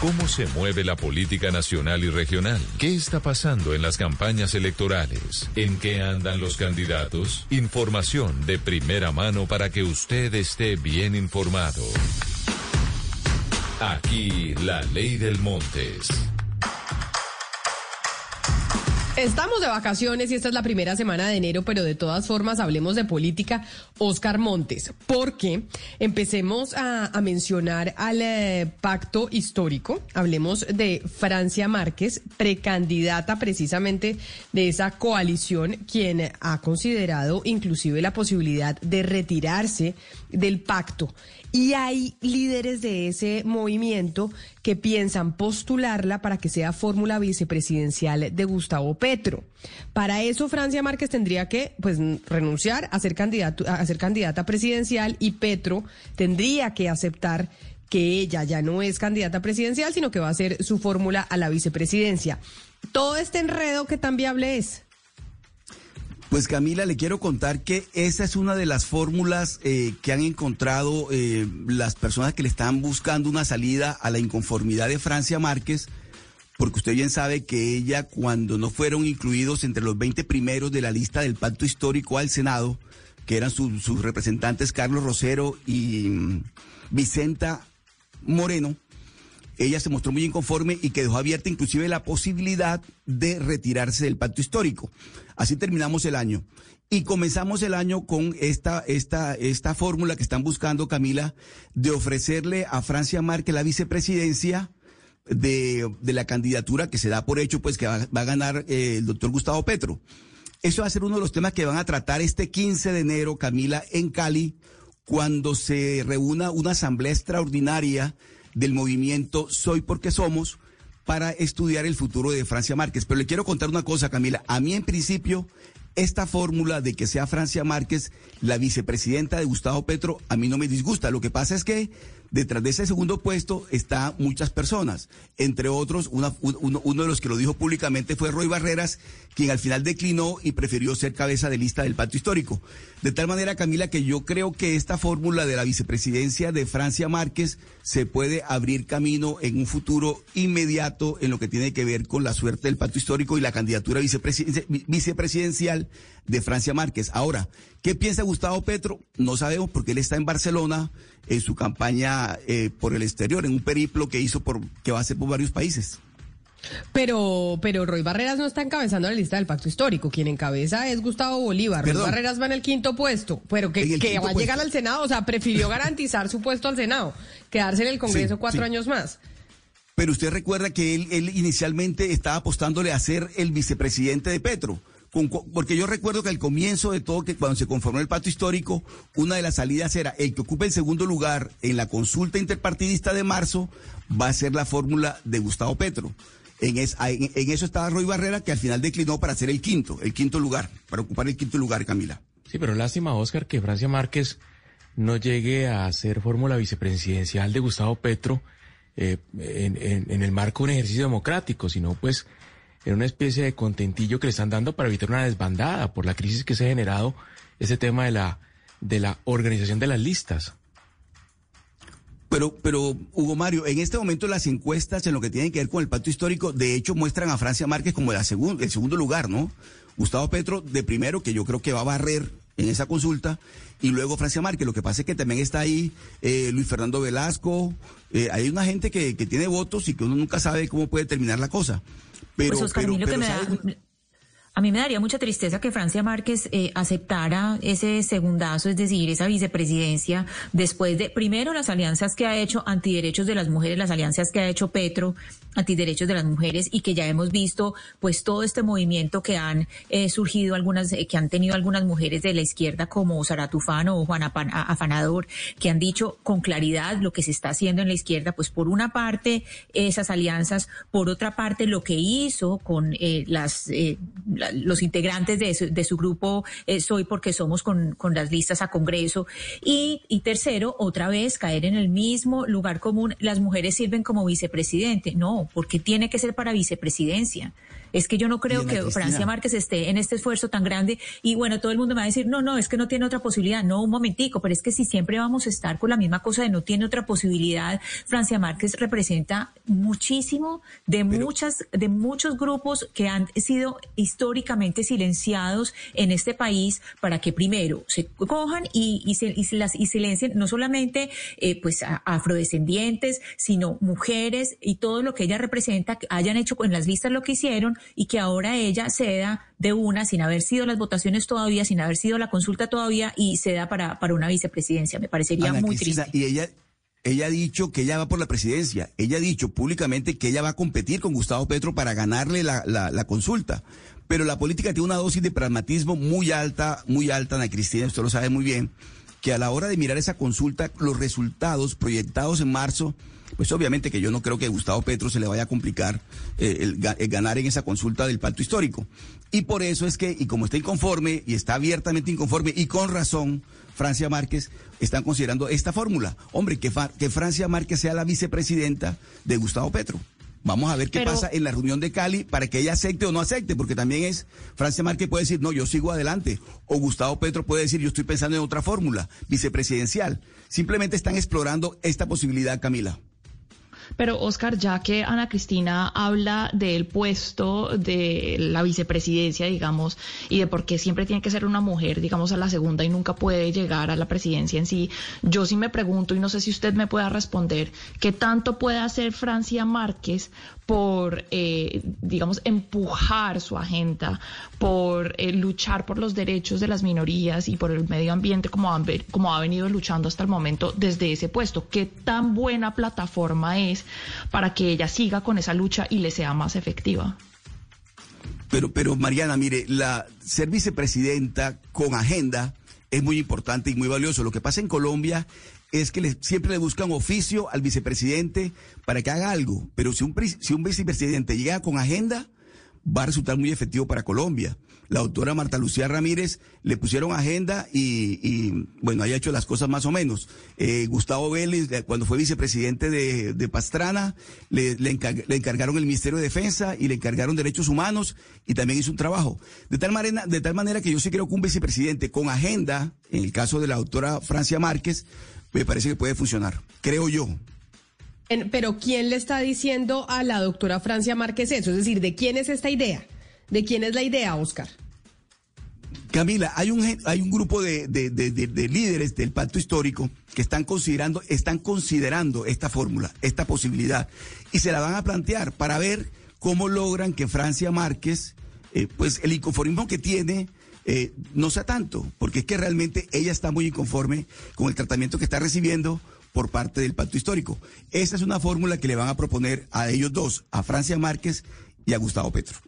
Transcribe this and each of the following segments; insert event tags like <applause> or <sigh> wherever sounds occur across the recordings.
¿Cómo se mueve la política nacional y regional? ¿Qué está pasando en las campañas electorales? ¿En qué andan los candidatos? Información de primera mano para que usted esté bien informado. Aquí la ley del Montes. Estamos de vacaciones y esta es la primera semana de enero, pero de todas formas hablemos de política. Oscar Montes, porque empecemos a, mencionar al eh, pacto histórico. Hablemos de Francia Márquez, precandidata precisamente de esa coalición, quien ha considerado inclusive la posibilidad de retirarse del pacto. Y hay líderes de ese movimiento que piensan postularla para que sea fórmula vicepresidencial de Gustavo Petro. Para eso Francia Márquez tendría que pues renunciar a ser candidato a ser candidata presidencial y Petro tendría que aceptar que ella ya no es candidata presidencial, sino que va a ser su fórmula a la vicepresidencia. Todo este enredo que tan viable es. Pues Camila, le quiero contar que esa es una de las fórmulas eh, que han encontrado eh, las personas que le están buscando una salida a la inconformidad de Francia Márquez, porque usted bien sabe que ella, cuando no fueron incluidos entre los 20 primeros de la lista del pacto histórico al Senado, que eran sus representantes Carlos Rosero y mm, Vicenta Moreno, ella se mostró muy inconforme y que dejó abierta inclusive la posibilidad de retirarse del pacto histórico. Así terminamos el año. Y comenzamos el año con esta, esta, esta fórmula que están buscando, Camila, de ofrecerle a Francia Márquez la vicepresidencia de, de la candidatura que se da por hecho, pues que va, a ganar eh, el doctor Gustavo Petro. Eso va a ser uno de los temas que van a tratar este 15 de enero, Camila, en Cali, cuando se reúna una asamblea extraordinaria del movimiento Soy porque Somos para estudiar el futuro de Francia Márquez. Pero le quiero contar una cosa, Camila. A mí, en principio, esta fórmula de que sea Francia Márquez la vicepresidenta de Gustavo Petro, a mí no me disgusta. Lo que pasa es que detrás de ese segundo puesto está muchas personas. Entre otros, uno, de los que lo dijo públicamente fue Roy Barreras, quien al final declinó y prefirió ser cabeza de lista del pacto histórico. De tal manera, Camila, que yo creo que esta fórmula de la vicepresidencia de Francia Márquez se puede abrir camino en un futuro inmediato en lo que tiene que ver con la suerte del pacto histórico y la candidatura vicepresidencial de Francia Márquez. Ahora, ¿qué piensa Gustavo Petro? No sabemos porque él está en Barcelona en su campaña eh, por el exterior, en un periplo que hizo por que va a hacer por varios países. Pero, pero Roy Barreras no está encabezando la lista del pacto histórico. Quien encabeza es Gustavo Bolívar. Perdón. Roy Barreras va en el quinto puesto, pero que, que va a llegar al Senado. O sea, prefirió <laughs> garantizar su puesto al Senado, quedarse en el Congreso sí, cuatro sí. años más. Pero usted recuerda que él, él inicialmente estaba apostándole a ser el vicepresidente de Petro. Porque yo recuerdo que al comienzo de todo, que cuando se conformó el pacto histórico, una de las salidas era el que ocupe el segundo lugar en la consulta interpartidista de marzo va a ser la fórmula de Gustavo Petro. En, es, en, en, eso estaba Roy Barrera, que al final declinó para ser el quinto, el quinto lugar, para ocupar el quinto lugar, Camila. Sí, pero lástima, Oscar, que Francia Márquez no llegue a ser fórmula vicepresidencial de Gustavo Petro eh, en, el marco de un ejercicio democrático, sino pues en una especie de contentillo que le están dando para evitar una desbandada por la crisis que se ha generado ese tema de la, de la organización de las listas. Pero, pero, Hugo Mario, en este momento las encuestas en lo que tiene que ver con el pacto histórico, de hecho, muestran a Francia Márquez como la segun, el segundo lugar, ¿no? Gustavo Petro de primero, que yo creo que va a barrer en esa consulta, y luego Francia Márquez. Lo que pasa es que también está ahí eh, Luis Fernando Velasco, eh, hay una gente que, que, tiene votos y que uno nunca sabe cómo puede terminar la cosa. Pero, pues Oscar, pero, a mí lo que me da... A mí me daría mucha tristeza que Francia Márquez eh, aceptara ese segundazo, es decir, esa vicepresidencia, después de, primero, las alianzas que ha hecho antiderechos de las mujeres, las alianzas que ha hecho Petro, antiderechos de las mujeres, y que ya hemos visto, pues, todo este movimiento que han eh, surgido algunas, eh, que han tenido algunas mujeres de la izquierda, como Sara Tufano o Juana Afanador, que han dicho con claridad lo que se está haciendo en la izquierda, pues, por una parte, esas alianzas, por otra parte, lo que hizo con las los integrantes de su, de su grupo eh, Soy porque somos con, las listas a Congreso. Y, y tercero, otra vez caer en el mismo lugar común, las mujeres sirven como vicepresidente. No, porque tiene que ser para vicepresidencia. Es que yo no creo que Francia Márquez esté en este esfuerzo tan grande y bueno, todo el mundo me va a decir, no, no, es que no tiene otra posibilidad. No, un momentico, pero es que si siempre vamos a estar con la misma cosa de no tiene otra posibilidad, Francia Márquez representa muchísimo de muchas, de muchos grupos que han sido históricamente silenciados en este país para que primero se cojan y, y, se, y, las, y silencien no solamente eh, pues afrodescendientes, sino mujeres y todo lo que ella representa, que hayan hecho en las listas lo que hicieron y que ahora ella ceda de una sin haber sido las votaciones todavía, sin haber sido la consulta todavía y ceda para, para una vicepresidencia. Me parecería muy triste. Y ella, ella ha dicho que ella va por la presidencia. Ella ha dicho públicamente que ella va a competir con Gustavo Petro para ganarle la, la, la consulta. Pero la política tiene una dosis de pragmatismo muy alta, muy alta, Ana Cristina, usted lo sabe muy bien, que a la hora de mirar esa consulta, los resultados proyectados en marzo pues obviamente que yo no creo que a Gustavo Petro se le vaya a complicar eh, el, ganar en esa consulta del pacto histórico. Y por eso es que, y como está inconforme, y está abiertamente inconforme, y con razón, Francia Márquez, están considerando esta fórmula. Hombre, que, que Francia Márquez sea la vicepresidenta de Gustavo Petro. Vamos a ver qué pasa en la reunión de Cali para que ella acepte o no acepte, porque también es, Francia Márquez puede decir, no, yo sigo adelante, o Gustavo Petro puede decir, yo estoy pensando en otra fórmula vicepresidencial. Simplemente están explorando esta posibilidad, Camila. Pero Oscar, ya que Ana Cristina habla del puesto de la vicepresidencia, digamos, y de por qué siempre tiene que ser una mujer, digamos, a la segunda y nunca puede llegar a la presidencia en sí, yo sí me pregunto, y no sé si usted me pueda responder, ¿qué tanto puede hacer Francia Márquez por, eh, digamos, empujar su agenda, por eh, luchar por los derechos de las minorías y por el medio ambiente como, como ha venido luchando hasta el momento desde ese puesto. ¿Qué tan buena plataforma es para que ella siga con esa lucha y le sea más efectiva? Pero, pero Mariana, mire, la ser vicepresidenta con agenda es muy importante y muy valioso. Lo que pasa en Colombia es que siempre le buscan oficio al vicepresidente para que haga algo, pero si un, si un vicepresidente llega con agenda, va a resultar muy efectivo para Colombia. La doctora Marta Lucía Ramírez le pusieron agenda y, bueno, haya hecho las cosas más o menos. Eh, Gustavo Vélez, cuando fue vicepresidente de, Pastrana, le, le, encargaron el Ministerio de Defensa y le encargaron Derechos Humanos y también hizo un trabajo. De tal manera, de tal manera que yo sí creo que un vicepresidente con agenda, en el caso de la doctora Francia Márquez, me parece que puede funcionar, creo yo. Pero ¿quién le está diciendo a la doctora Francia Márquez eso? Es decir, ¿de quién es esta idea? ¿De quién es la idea, Oscar? Camila, hay un, hay un grupo de, líderes del pacto histórico que están considerando, están considerando esta fórmula, esta posibilidad, y se la van a plantear para ver cómo logran que Francia Márquez, eh, pues el inconformismo que tiene, eh, no sea tanto, porque es que realmente ella está muy inconforme con el tratamiento que está recibiendo por parte del pacto histórico. Esa es una fórmula que le van a proponer a ellos dos, a Francia Márquez y a Gustavo Petro.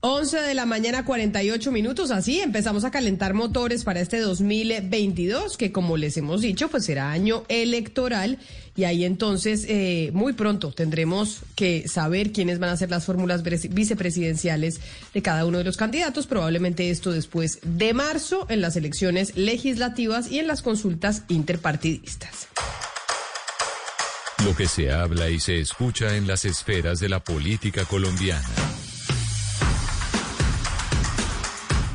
11 de la mañana, 48 minutos. Así empezamos a calentar motores para este 2022, que como les hemos dicho, pues será año electoral. Y ahí entonces, eh, muy pronto tendremos que saber quiénes van a ser las fórmulas vicepresidenciales de cada uno de los candidatos. Probablemente esto después de marzo, en las elecciones legislativas y en las consultas interpartidistas. Lo que se habla y se escucha en las esferas de la política colombiana.